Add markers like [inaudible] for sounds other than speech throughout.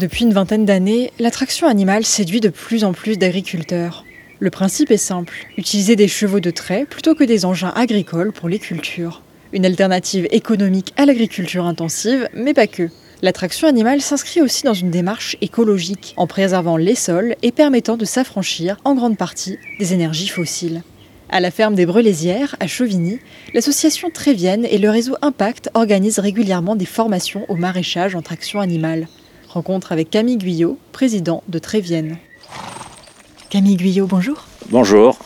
Depuis une vingtaine d'années, l'attraction animale séduit de plus en plus d'agriculteurs. Le principe est simple, utiliser des chevaux de trait plutôt que des engins agricoles pour les cultures. Une alternative économique à l'agriculture intensive, mais pas que. L'attraction animale s'inscrit aussi dans une démarche écologique, en préservant les sols et permettant de s'affranchir en grande partie des énergies fossiles. À la ferme des Brelésières, à Chauvigny, l'association Trévienne et le réseau Impact organisent régulièrement des formations au maraîchage en traction animale. Rencontre avec Camille Guyot, président de Trévienne. Camille Guyot, bonjour. Bonjour.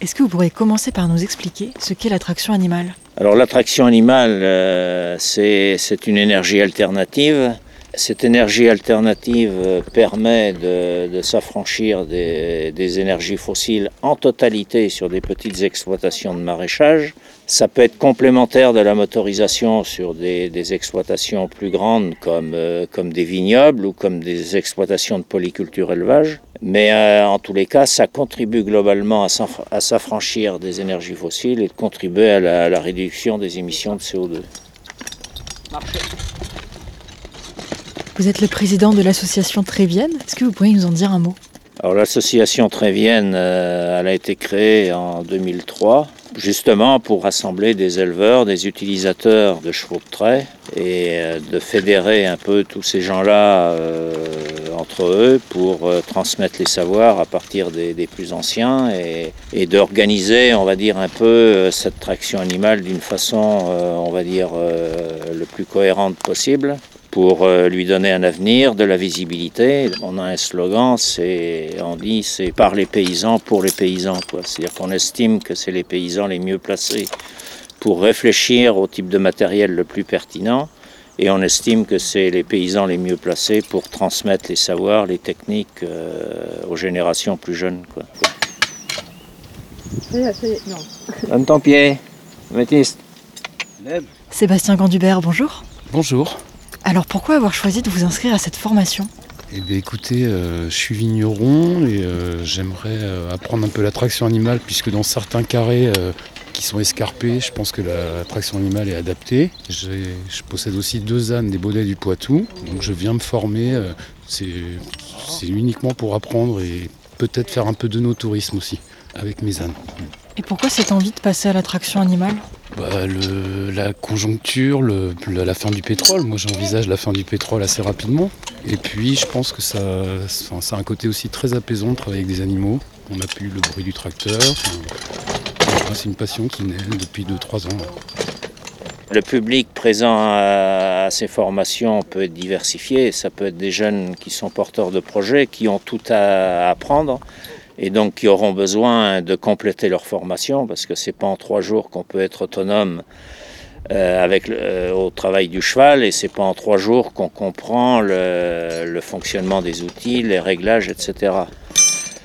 Est-ce que vous pourriez commencer par nous expliquer ce qu'est l'attraction animale? Alors l'attraction animale, euh, c'est une énergie alternative. Cette énergie alternative euh, permet de, s'affranchir des, énergies fossiles en totalité sur des petites exploitations de maraîchage. Ça peut être complémentaire de la motorisation sur des, exploitations plus grandes comme, euh, comme des vignobles ou comme des exploitations de polyculture élevage. Mais euh, en tous les cas, ça contribue globalement à s'affranchir des énergies fossiles et de contribuer à la, réduction des émissions de CO2. Marché. Vous êtes le président de l'association Trévienne. Est-ce que vous pourriez nous en dire un mot? Alors l'association Trévienne, euh, elle a été créée en 2003 justement pour rassembler des éleveurs, des utilisateurs de chevaux de trait et euh, de fédérer un peu tous ces gens-là euh, entre eux pour transmettre les savoirs à partir des, plus anciens et, d'organiser, on va dire, un peu cette traction animale d'une façon, on va dire, le plus cohérente possible pour lui donner un avenir, de la visibilité. On a un slogan, c'est, on dit, c'est par les paysans, pour les paysans. C'est-à-dire qu'on estime que c'est les paysans les mieux placés pour réfléchir au type de matériel le plus pertinent. Et on estime que c'est les paysans les mieux placés pour transmettre les savoirs, les techniques euh, aux générations plus jeunes. Quoi. Donne ton pied, métiste. Sébastien Gandubert, bonjour. Bonjour. Alors pourquoi avoir choisi de vous inscrire à cette formation? Eh bien, écoutez, euh, je suis vigneron et euh, j'aimerais euh, apprendre un peu l'attraction animale puisque dans certains carrés qui sont escarpés, je pense que l'attraction animale est adaptée. Je possède aussi deux ânes des Baudets du Poitou, donc je viens me former. C'est uniquement pour apprendre et peut-être faire un peu de no-tourisme aussi avec mes ânes. Et pourquoi cette envie de passer à l'attraction animale? Bah, la conjoncture, la fin du pétrole, moi j'envisage la fin du pétrole assez rapidement. Et puis je pense que ça, a un côté aussi très apaisant de travailler avec des animaux. On n'a plus le bruit du tracteur. C'est une passion qui naît depuis 2-3 ans. Le public présent à, ces formations peut être diversifié. Ça peut être des jeunes qui sont porteurs de projets, qui ont tout à apprendre et donc qui auront besoin de compléter leur formation parce que c'est pas en trois jours qu'on peut être autonome euh, euh, au travail du cheval et c'est pas en trois jours qu'on comprend le, fonctionnement des outils, les réglages, etc.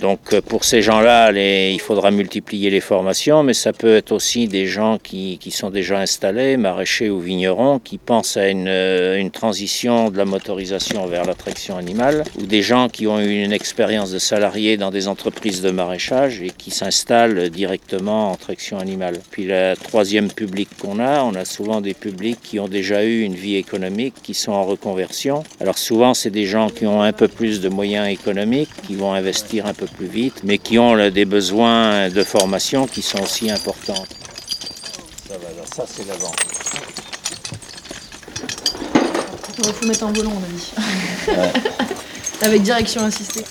Donc euh, pour ces gens-là, il faudra multiplier les formations, mais ça peut être aussi des gens qui, sont déjà installés, maraîchers ou vignerons, qui pensent à une, euh, une transition de la motorisation vers la traction animale, ou des gens qui ont eu une expérience de salariés dans des entreprises de maraîchage et qui s'installent directement en traction animale. Puis le troisième public qu'on a, on a souvent des publics qui ont déjà eu une vie économique, qui sont en reconversion. Alors souvent, c'est des gens qui ont un peu plus de moyens économiques, qui vont investir un peu plus vite, mais qui ont là, des besoins de formation qui sont aussi importants. Ça, va, là, ça c'est l'avant. Il faut mettre un volant, on a dit. Ouais. [laughs] Avec direction assistée.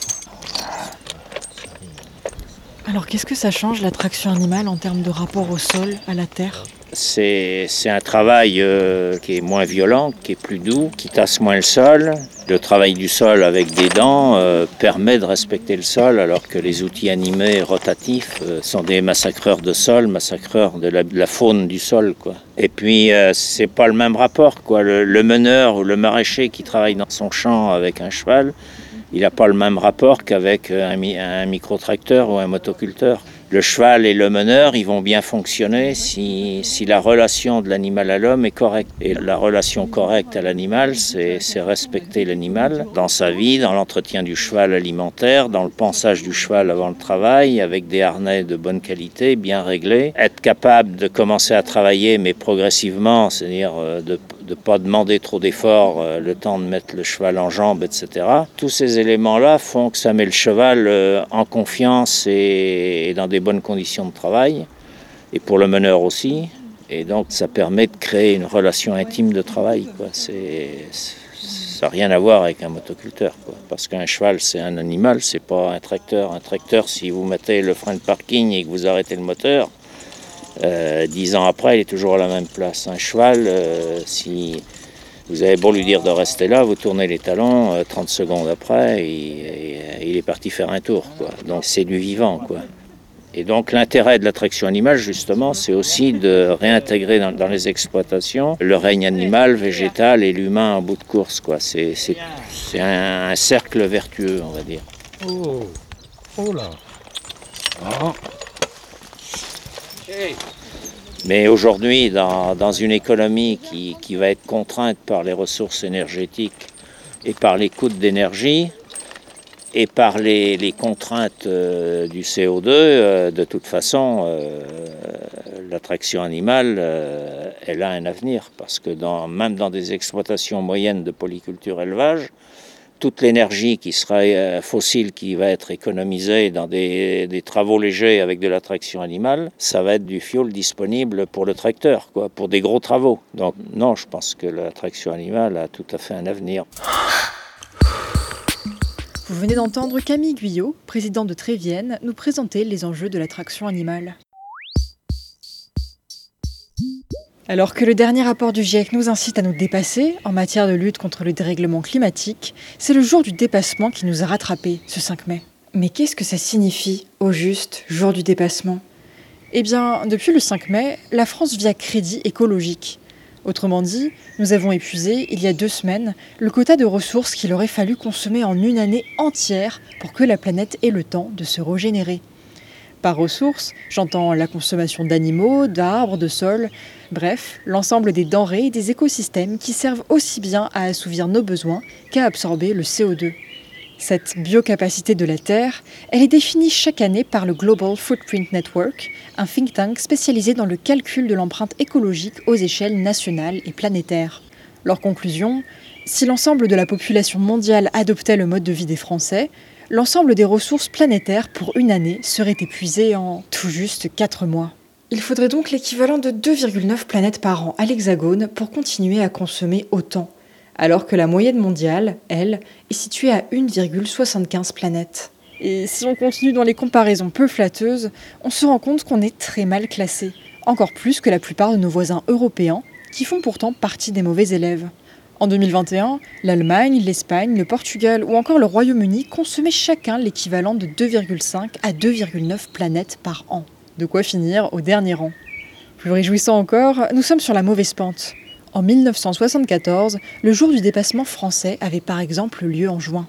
Alors qu'est-ce que ça change la traction animale en termes de rapport au sol, à la terre? C'est un travail euh, qui est moins violent, qui est plus doux, qui tasse moins le sol. Le travail du sol avec des dents euh, permet de respecter le sol, alors que les outils animés rotatifs euh, sont des massacreurs de sol, massacreurs de la, faune du sol. Et puis, c'est pas le même rapport. Le, meneur ou le maraîcher qui travaille dans son champ avec un cheval, il n'a pas le même rapport qu'avec un, un microtracteur ou un motoculteur le cheval et le meneur, ils vont bien fonctionner si, si la relation de l'animal à l'homme est correcte. Et la relation correcte à l'animal, c'est respecter l'animal dans sa vie, dans l'entretien du cheval alimentaire, dans le pensage du cheval avant le travail, avec des harnais de bonne qualité, bien réglés. Être capable de commencer à travailler, mais progressivement, c'est-à-dire euh, de ne pas demander trop d'efforts, euh, le temps de mettre le cheval en jambe, etc. Tous ces éléments-là font que ça met le cheval euh, en confiance et dans des bonnes conditions de travail, et pour le meneur aussi. Et donc ça permet de créer une relation intime de travail. Ça n'a rien à voir avec un motoculteur. Parce qu'un cheval, c'est un animal, c'est pas un tracteur. Un tracteur, si vous mettez le frein de parking et que vous arrêtez le moteur, euh, dix ans après, il est toujours à la même place. Un cheval, euh, si vous avez beau lui dire de rester là, vous tournez les talons, 30 euh, secondes après, et, il est parti faire un tour. Quoi. Donc c'est du vivant. Quoi. Et donc l'intérêt de l'attraction animale, justement, c'est aussi de réintégrer dans, les exploitations le règne animal, végétal et l'humain en bout de course. Quoi. C'est, un, cercle vertueux, on va dire. Oh, oh là. Ah. Mais aujourd'hui, dans, une économie qui, va être contrainte par les ressources énergétiques et par les coûts d'énergie, et par les, contraintes euh, du CO2, euh, de toute façon, euh, l'attraction animale, elle a un avenir, parce que dans, même dans des exploitations moyennes de polyculture élevage, toute l'énergie qui sera fossile, qui va être économisée dans des, des travaux légers avec de l'attraction animale, ça va être du fioul disponible pour le tracteur, quoi, pour des gros travaux. Donc non, je pense que l'attraction animale a tout à fait un avenir. Vous venez d'entendre Camille Guyot, président de Trévienne, nous présenter les enjeux de l'attraction animale. Alors que le dernier rapport du GIEC nous incite à nous dépasser en matière de lutte contre le dérèglement climatique, c'est le jour du dépassement qui nous a rattrapés ce 5 mai. Mais qu'est-ce que ça signifie, au juste, jour du dépassement? Eh bien, depuis le 5 mai, la France vit à crédit écologique. Autrement dit, nous avons épuisé, il y a deux semaines, le quota de ressources qu'il aurait fallu consommer en une année entière pour que la planète ait le temps de se régénérer. Par ressources, j'entends la consommation d'animaux, d'arbres, de sols, bref, l'ensemble des denrées et des écosystèmes qui servent aussi bien à assouvir nos besoins qu'à absorber le CO2. Cette biocapacité de la Terre, elle est définie chaque année par le Global Footprint Network, un think tank spécialisé dans le calcul de l'empreinte écologique aux échelles nationales et planétaires. Leur conclusion Si l'ensemble de la population mondiale adoptait le mode de vie des Français, l'ensemble des ressources planétaires pour une année serait épuisé en tout juste 4 mois. Il faudrait donc l'équivalent de 2,9 planètes par an à l'Hexagone pour continuer à consommer autant alors que la moyenne mondiale, elle, est située à 1,75 planètes. Et si on continue dans les comparaisons peu flatteuses, on se rend compte qu'on est très mal classé, encore plus que la plupart de nos voisins européens, qui font pourtant partie des mauvais élèves. En 2021, l'Allemagne, l'Espagne, le Portugal ou encore le Royaume-Uni consommaient chacun l'équivalent de 2,5 à 2,9 planètes par an. De quoi finir au dernier rang. Plus réjouissant encore, nous sommes sur la mauvaise pente. En 1974, le jour du dépassement français avait par exemple lieu en juin.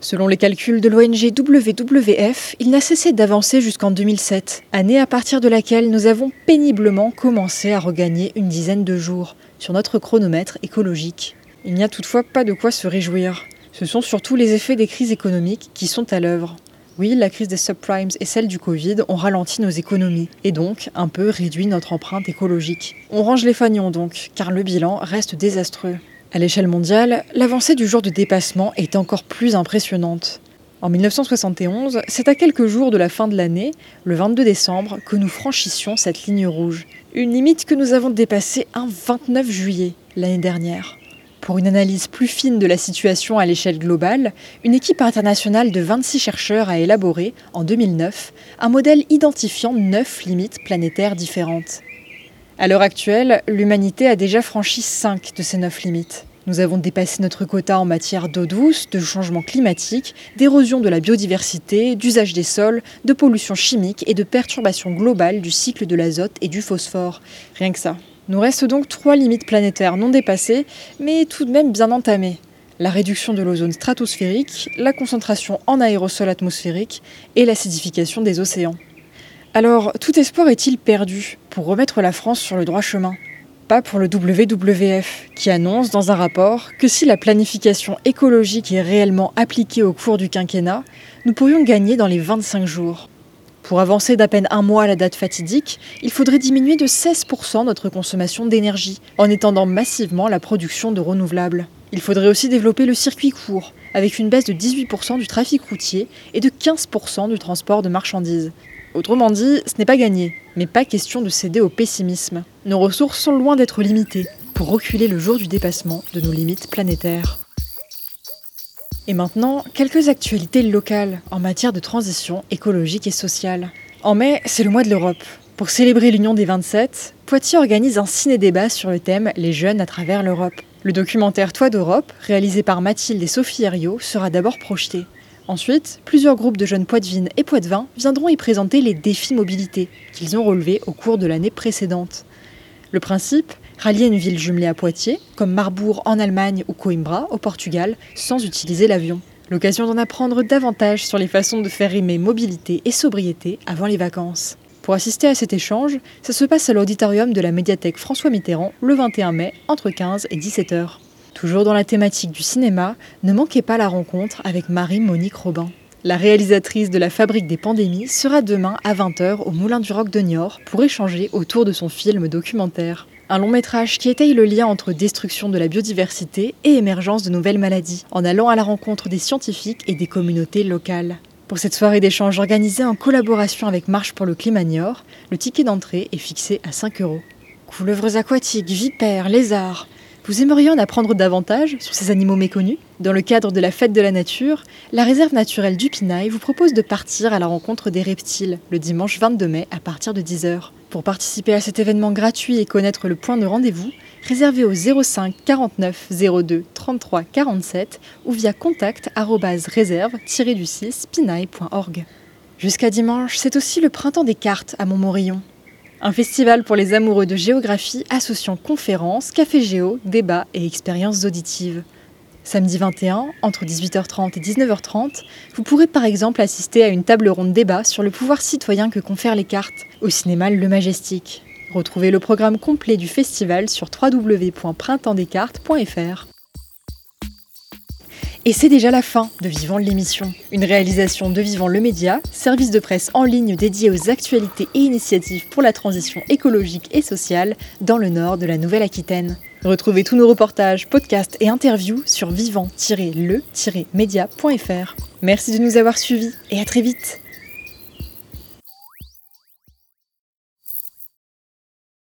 Selon les calculs de l'ONG WWF, il n'a cessé d'avancer jusqu'en 2007, année à partir de laquelle nous avons péniblement commencé à regagner une dizaine de jours sur notre chronomètre écologique. Il n'y a toutefois pas de quoi se réjouir. Ce sont surtout les effets des crises économiques qui sont à l'œuvre. Oui, la crise des subprimes et celle du Covid ont ralenti nos économies et donc un peu réduit notre empreinte écologique. On range les fagnons donc, car le bilan reste désastreux. À l'échelle mondiale, l'avancée du jour de dépassement est encore plus impressionnante. En 1971, c'est à quelques jours de la fin de l'année, le 22 décembre, que nous franchissions cette ligne rouge. Une limite que nous avons dépassée un 29 juillet l'année dernière. Pour une analyse plus fine de la situation à l'échelle globale, une équipe internationale de 26 chercheurs a élaboré, en 2009, un modèle identifiant neuf limites planétaires différentes. À l'heure actuelle, l'humanité a déjà franchi 5 de ces 9 limites. Nous avons dépassé notre quota en matière d'eau douce, de changement climatique, d'érosion de la biodiversité, d'usage des sols, de pollution chimique et de perturbation globale du cycle de l'azote et du phosphore. Rien que ça. Nous restent donc trois limites planétaires non dépassées, mais tout de même bien entamées. La réduction de l'ozone stratosphérique, la concentration en aérosol atmosphérique et l'acidification des océans. Alors, tout espoir est-il perdu pour remettre la France sur le droit chemin? Pas pour le WWF, qui annonce dans un rapport que si la planification écologique est réellement appliquée au cours du quinquennat, nous pourrions gagner dans les 25 jours. Pour avancer d'à peine un mois à la date fatidique, il faudrait diminuer de 16% notre consommation d'énergie, en étendant massivement la production de renouvelables. Il faudrait aussi développer le circuit court, avec une baisse de 18% du trafic routier et de 15% du transport de marchandises. Autrement dit, ce n'est pas gagné, mais pas question de céder au pessimisme. Nos ressources sont loin d'être limitées pour reculer le jour du dépassement de nos limites planétaires. Et maintenant, quelques actualités locales en matière de transition écologique et sociale. En mai, c'est le mois de l'Europe. Pour célébrer l'Union des 27, Poitiers organise un ciné-débat sur le thème Les jeunes à travers l'Europe. Le documentaire Toi d'Europe, réalisé par Mathilde et Sophie Herriot, sera d'abord projeté. Ensuite, plusieurs groupes de jeunes poitevines et poitevins viendront y présenter les défis mobilité qu'ils ont relevés au cours de l'année précédente. Le principe Rallier une ville jumelée à Poitiers, comme Marbourg en Allemagne ou Coimbra au Portugal, sans utiliser l'avion. L'occasion d'en apprendre davantage sur les façons de faire rimer mobilité et sobriété avant les vacances. Pour assister à cet échange, ça se passe à l'auditorium de la médiathèque François Mitterrand le 21 mai entre 15 et 17 h Toujours dans la thématique du cinéma, ne manquez pas la rencontre avec Marie-Monique Robin. La réalisatrice de La Fabrique des Pandémies sera demain à 20h au Moulin du Roc de Niort pour échanger autour de son film documentaire. Un long métrage qui étaye le lien entre destruction de la biodiversité et émergence de nouvelles maladies, en allant à la rencontre des scientifiques et des communautés locales. Pour cette soirée d'échange organisée en collaboration avec Marche pour le Climat Niort, le ticket d'entrée est fixé à 5 euros. Couleuvres aquatiques, vipères, lézards, vous aimeriez en apprendre davantage sur ces animaux méconnus? Dans le cadre de la fête de la nature, la réserve naturelle du Pinail vous propose de partir à la rencontre des reptiles le dimanche 22 mai à partir de 10h. Pour participer à cet événement gratuit et connaître le point de rendez-vous, réservez au 05 49 02 33 47 ou via contact réserve-du-6 pinail.org. Jusqu'à dimanche, c'est aussi le printemps des cartes à Montmorillon. Un festival pour les amoureux de géographie associant conférences, café géo, débats et expériences auditives. Samedi 21, entre 18h30 et 19h30, vous pourrez par exemple assister à une table ronde débat sur le pouvoir citoyen que confèrent les cartes au cinéma Le Majestic. Retrouvez le programme complet du festival sur www.printemps-des-cartes.fr. Et c'est déjà la fin de Vivant l'émission, une réalisation de Vivant le Média, service de presse en ligne dédié aux actualités et initiatives pour la transition écologique et sociale dans le nord de la Nouvelle-Aquitaine. Retrouvez tous nos reportages, podcasts et interviews sur vivant-le-média.fr. Merci de nous avoir suivis et à très vite